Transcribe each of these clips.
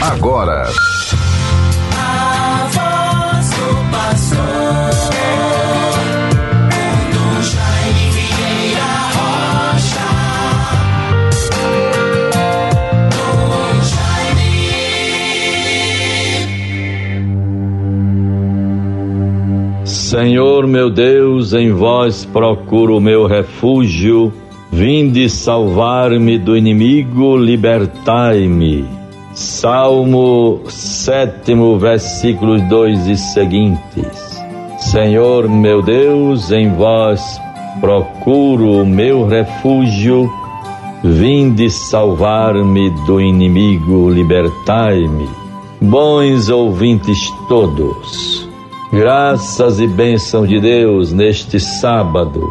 agora. A voz do pastor. Senhor meu Deus, em vós procuro o meu refúgio. Vinde salvar-me do inimigo, libertai-me. Salmo 7, versículos 2 e seguintes. Senhor meu Deus, em vós procuro o meu refúgio. Vinde salvar-me do inimigo, libertai-me. Bons ouvintes todos, graças e bênção de Deus neste sábado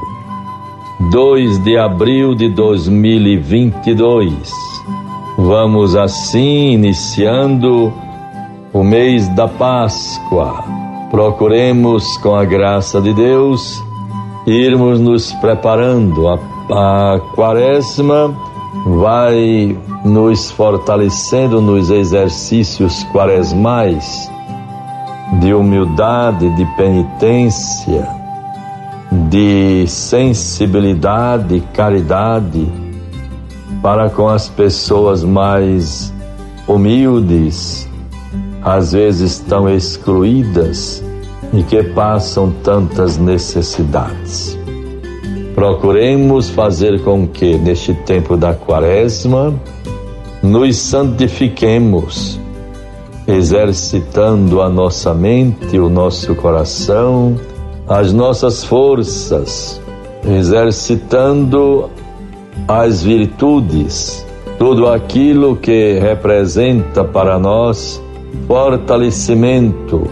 2 de abril de 2022. Vamos assim iniciando o mês da Páscoa. Procuremos, com a graça de Deus, irmos nos preparando. A, a Quaresma vai nos fortalecendo nos exercícios quaresmais de humildade, de penitência de sensibilidade caridade para com as pessoas mais humildes, às vezes tão excluídas e que passam tantas necessidades. Procuremos fazer com que, neste tempo da Quaresma, nos santifiquemos, exercitando a nossa mente, o nosso coração, as nossas forças, exercitando as virtudes, tudo aquilo que representa para nós fortalecimento,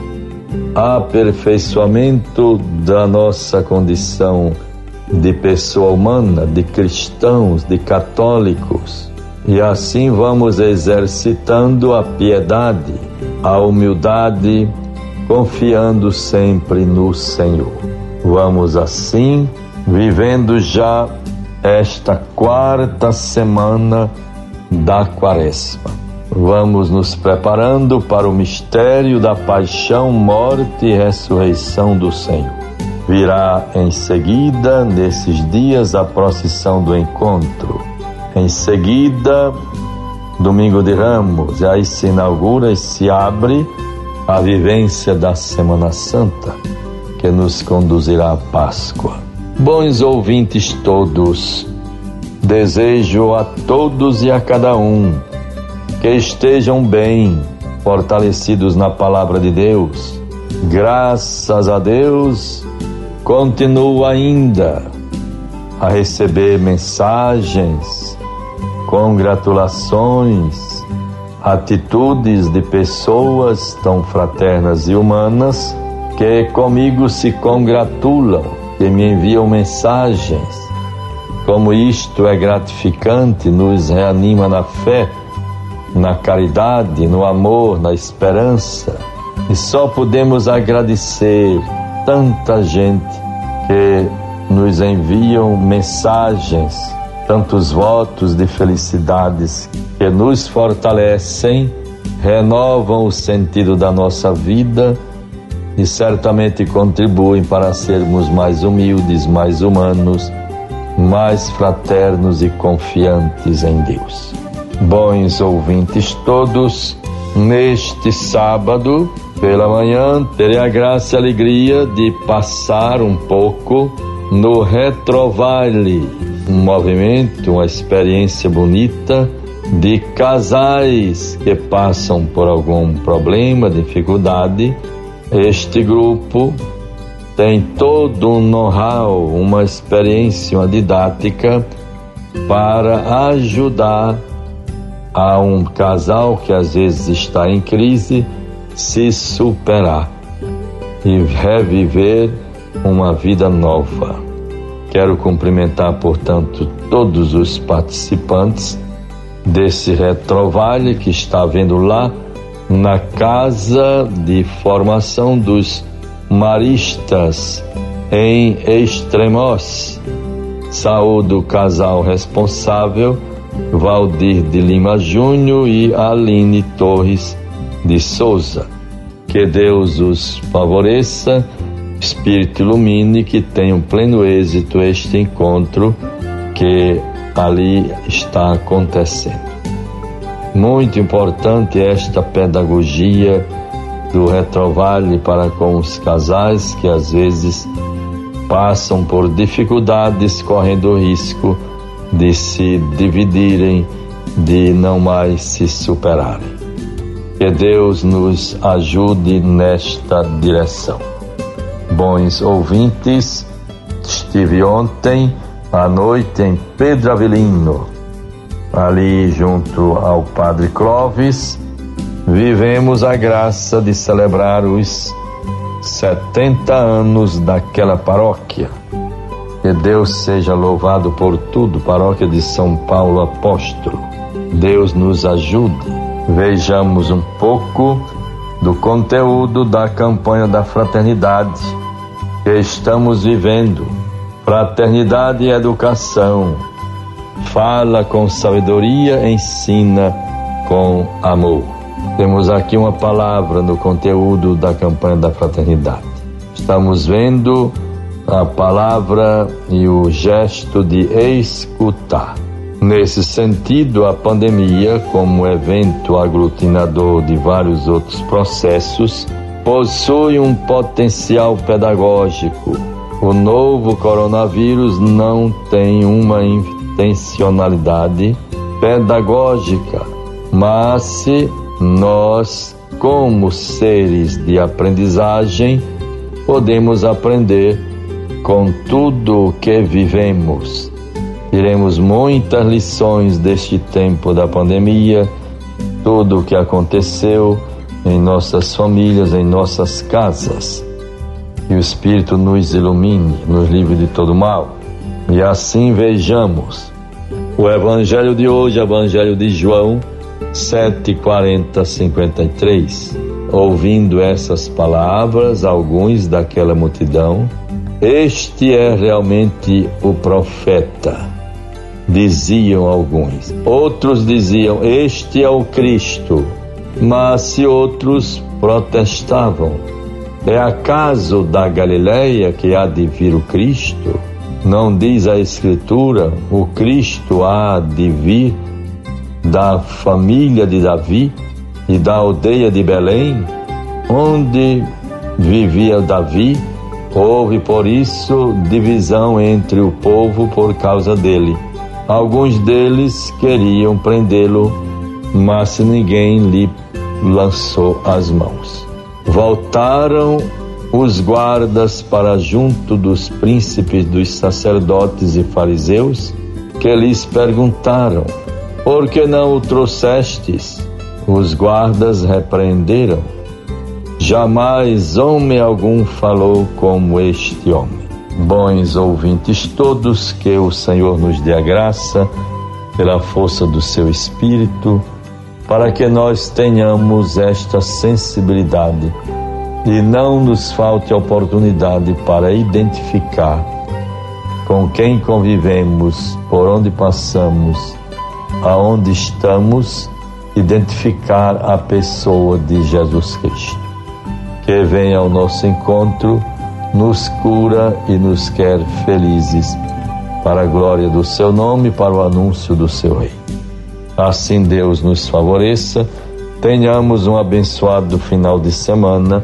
aperfeiçoamento da nossa condição de pessoa humana, de cristãos, de católicos. E assim vamos exercitando a piedade, a humildade, confiando sempre no Senhor. Vamos assim, vivendo já esta quarta semana da Quaresma. Vamos nos preparando para o mistério da paixão, morte e ressurreição do Senhor. Virá em seguida, nesses dias, a procissão do encontro. Em seguida, domingo de Ramos, aí se inaugura e se abre a vivência da Semana Santa que nos conduzirá à Páscoa. Bons ouvintes todos, desejo a todos e a cada um que estejam bem, fortalecidos na palavra de Deus. Graças a Deus, continuo ainda a receber mensagens, congratulações, atitudes de pessoas tão fraternas e humanas que comigo se congratulam, que me enviam mensagens. Como isto é gratificante, nos reanima na fé, na caridade, no amor, na esperança. E só podemos agradecer tanta gente que nos enviam mensagens tantos votos de felicidades que nos fortalecem, renovam o sentido da nossa vida e certamente contribuem para sermos mais humildes, mais humanos, mais fraternos e confiantes em Deus. Bons ouvintes todos, neste sábado, pela manhã, terei a graça e a alegria de passar um pouco no Retrovale, um movimento, uma experiência bonita de casais que passam por algum problema, dificuldade. Este grupo tem todo um know-how, uma experiência, uma didática para ajudar a um casal que às vezes está em crise se superar e reviver uma vida nova. Quero cumprimentar, portanto, todos os participantes desse retrovale que está vendo lá na Casa de Formação dos Maristas em Extremos. Saúde o casal responsável Valdir de Lima Júnior e Aline Torres de Souza. Que Deus os favoreça, Espírito ilumine, que tenham pleno êxito este encontro que ali está acontecendo. Muito importante esta pedagogia do retrovale para com os casais que às vezes passam por dificuldades, correndo o risco de se dividirem, de não mais se superarem. Que Deus nos ajude nesta direção. Bons ouvintes, estive ontem à noite em Pedro Avelino, ali junto ao Padre Clóvis, vivemos a graça de celebrar os 70 anos daquela paróquia. Que Deus seja louvado por tudo, paróquia de São Paulo Apóstolo. Deus nos ajude. Vejamos um pouco do conteúdo da campanha da fraternidade que estamos vivendo Fraternidade e educação. Fala com sabedoria, ensina com amor. Temos aqui uma palavra no conteúdo da campanha da fraternidade. Estamos vendo a palavra e o gesto de escutar. Nesse sentido, a pandemia, como evento aglutinador de vários outros processos, possui um potencial pedagógico o novo coronavírus não tem uma intencionalidade pedagógica, mas se nós, como seres de aprendizagem, podemos aprender com tudo o que vivemos. Tiremos muitas lições deste tempo da pandemia, tudo o que aconteceu em nossas famílias, em nossas casas que o Espírito nos ilumine, nos livre de todo mal. E assim vejamos o Evangelho de hoje, Evangelho de João 7:40 53. Ouvindo essas palavras, alguns daquela multidão, este é realmente o profeta, diziam alguns. Outros diziam, este é o Cristo. Mas se outros protestavam, é acaso da Galileia que há de vir o Cristo? Não diz a Escritura, o Cristo há de vir da família de Davi e da aldeia de Belém, onde vivia Davi, houve por isso divisão entre o povo por causa dele. Alguns deles queriam prendê-lo, mas ninguém lhe lançou as mãos. Voltaram os guardas para junto dos príncipes dos sacerdotes e fariseus, que lhes perguntaram: Por que não o trouxestes? Os guardas repreenderam: Jamais homem algum falou como este homem. Bons ouvintes todos, que o Senhor nos dê a graça, pela força do seu Espírito, para que nós tenhamos esta sensibilidade e não nos falte oportunidade para identificar com quem convivemos, por onde passamos, aonde estamos, identificar a pessoa de Jesus Cristo. Que venha ao nosso encontro, nos cura e nos quer felizes, para a glória do seu nome para o anúncio do seu reino. Assim Deus nos favoreça, tenhamos um abençoado final de semana,